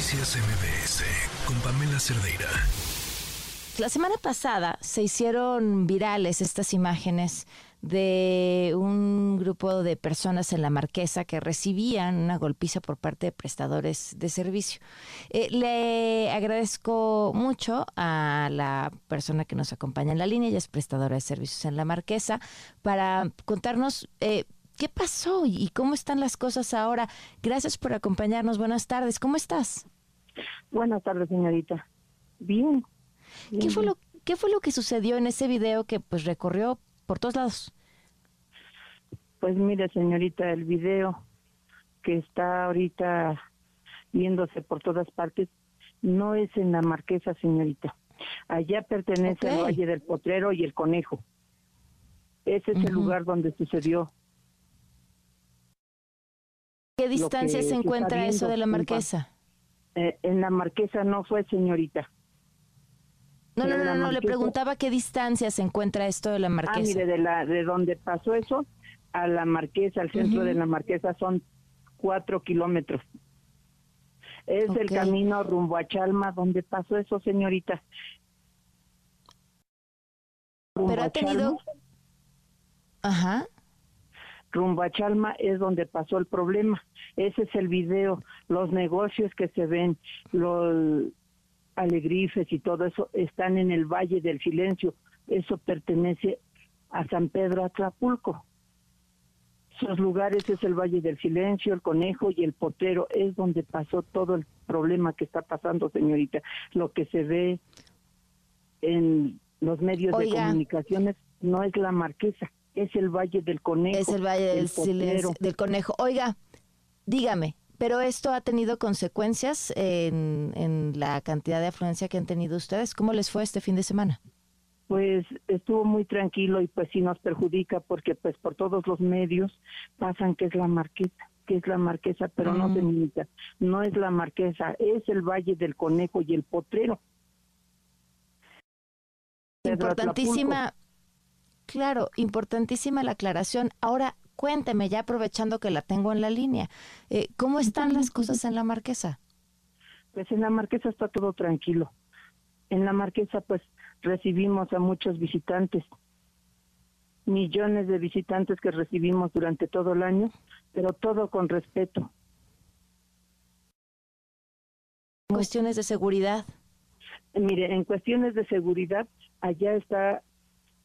Noticias MBS con Pamela Cerdeira. La semana pasada se hicieron virales estas imágenes de un grupo de personas en la Marquesa que recibían una golpiza por parte de prestadores de servicio. Eh, le agradezco mucho a la persona que nos acompaña en la línea, ella es prestadora de servicios en la Marquesa, para contarnos eh, qué pasó y cómo están las cosas ahora. Gracias por acompañarnos. Buenas tardes. ¿Cómo estás? Buenas tardes, señorita. Bien. ¿Qué fue lo qué fue lo que sucedió en ese video que pues recorrió por todos lados? Pues mire, señorita, el video que está ahorita viéndose por todas partes no es en la Marquesa, señorita. Allá pertenece al Valle del Potrero y el Conejo. Ese es el lugar donde sucedió. ¿Qué distancia se encuentra eso de la Marquesa? Eh, en la Marquesa no fue, señorita. No, no, no, no, le preguntaba qué distancia se encuentra esto de la Marquesa. Ah, mire, de, la, de donde pasó eso a la Marquesa, al centro de la Marquesa, son cuatro kilómetros. Es el camino rumbo a Chalma donde pasó eso, señorita. Pero ha tenido... Ajá. Rumbo a Chalma es donde pasó el problema. Ese es el video. Los negocios que se ven, los alegrifes y todo eso están en el Valle del Silencio. Eso pertenece a San Pedro Atlapulco. Esos lugares es el Valle del Silencio, el Conejo y el Potero. Es donde pasó todo el problema que está pasando, señorita. Lo que se ve en los medios de comunicaciones no es la marquesa, es el Valle del Conejo. Es el Valle del Silencio, del Conejo. Oiga, dígame, pero esto ha tenido consecuencias en, en la cantidad de afluencia que han tenido ustedes. ¿Cómo les fue este fin de semana? pues estuvo muy tranquilo y pues sí nos perjudica porque pues por todos los medios pasan que es la marquesa, que es la marquesa, pero no se mm. no es la marquesa, es el Valle del Conejo y el Potrero. Importantísima, claro, importantísima la aclaración. Ahora, cuénteme, ya aprovechando que la tengo en la línea, eh, ¿cómo están las cosas en la marquesa? Pues en la marquesa está todo tranquilo. En la marquesa, pues recibimos a muchos visitantes, millones de visitantes que recibimos durante todo el año, pero todo con respeto. Cuestiones de seguridad. Mire, en cuestiones de seguridad, allá está,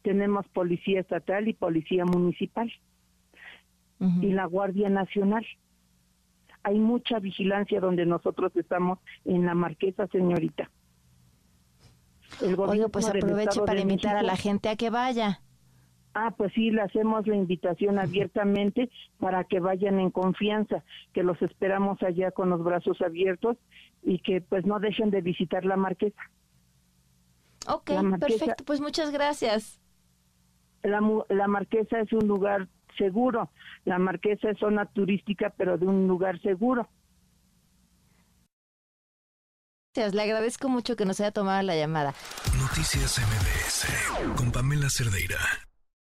tenemos policía estatal y policía municipal y la Guardia Nacional. Hay mucha vigilancia donde nosotros estamos en la Marquesa, señorita. Oiga, pues aproveche para invitar a la gente a que vaya. Ah, pues sí, le hacemos la invitación abiertamente para que vayan en confianza, que los esperamos allá con los brazos abiertos y que pues no dejen de visitar la marquesa. Ok, perfecto, pues muchas gracias. La, la marquesa es un lugar seguro, la marquesa es zona turística, pero de un lugar seguro. Le agradezco mucho que nos haya tomado la llamada. Noticias MBS con Pamela Cerdeira.